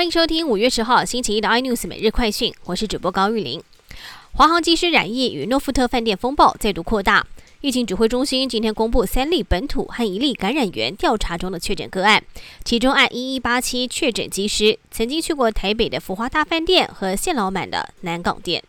欢迎收听五月十号星期一的 iNews 每日快讯，我是主播高玉玲。华航机师染疫与诺富特饭店风暴再度扩大，疫情指挥中心今天公布三例本土和一例感染源调查中的确诊个案，其中按一一八七确诊机师曾经去过台北的福华大饭店和现老板的南港店。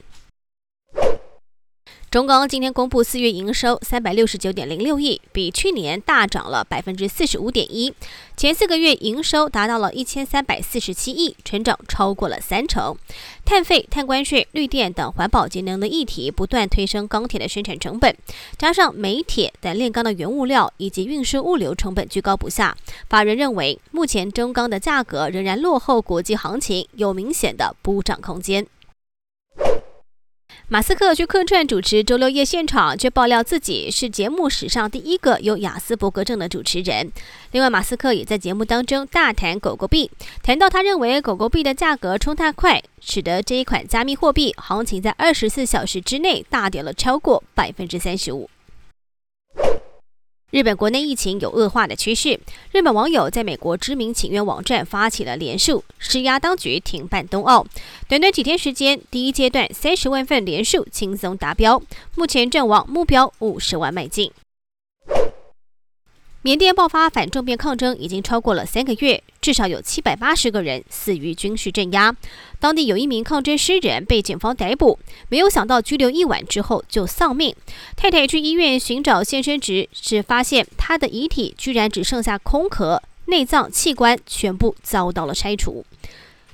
中钢今天公布四月营收三百六十九点零六亿，比去年大涨了百分之四十五点一。前四个月营收达到了一千三百四十七亿，成长超过了三成。碳费、碳关税、绿电等环保节能的议题不断推升钢铁的生产成本，加上煤铁等炼钢的原物料以及运输物流成本居高不下，法人认为目前中钢的价格仍然落后国际行情，有明显的补涨空间。马斯克去客串主持周六夜现场，却爆料自己是节目史上第一个有雅斯伯格症的主持人。另外，马斯克也在节目当中大谈狗狗币，谈到他认为狗狗币的价格冲太快，使得这一款加密货币行情在二十四小时之内大跌了超过百分之三十五。日本国内疫情有恶化的趋势，日本网友在美国知名请愿网站发起了联署，施压当局停办冬奥。短短几天时间，第一阶段三十万份联署轻松达标，目前正往目标五十万迈进。缅甸爆发反政变抗争已经超过了三个月，至少有七百八十个人死于军事镇压。当地有一名抗争诗人被警方逮捕，没有想到拘留一晚之后就丧命。太太去医院寻找献身值，只发现他的遗体居然只剩下空壳，内脏器官全部遭到了拆除。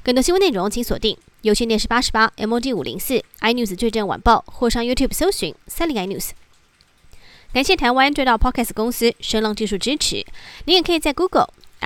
更多新闻内容请锁定有线电视八十八 MOD 五零四 iNews 最正晚报，或上 YouTube 搜寻三零 iNews。感谢台湾最大 Podcast 公司声浪技术支持。您也可以在 Google、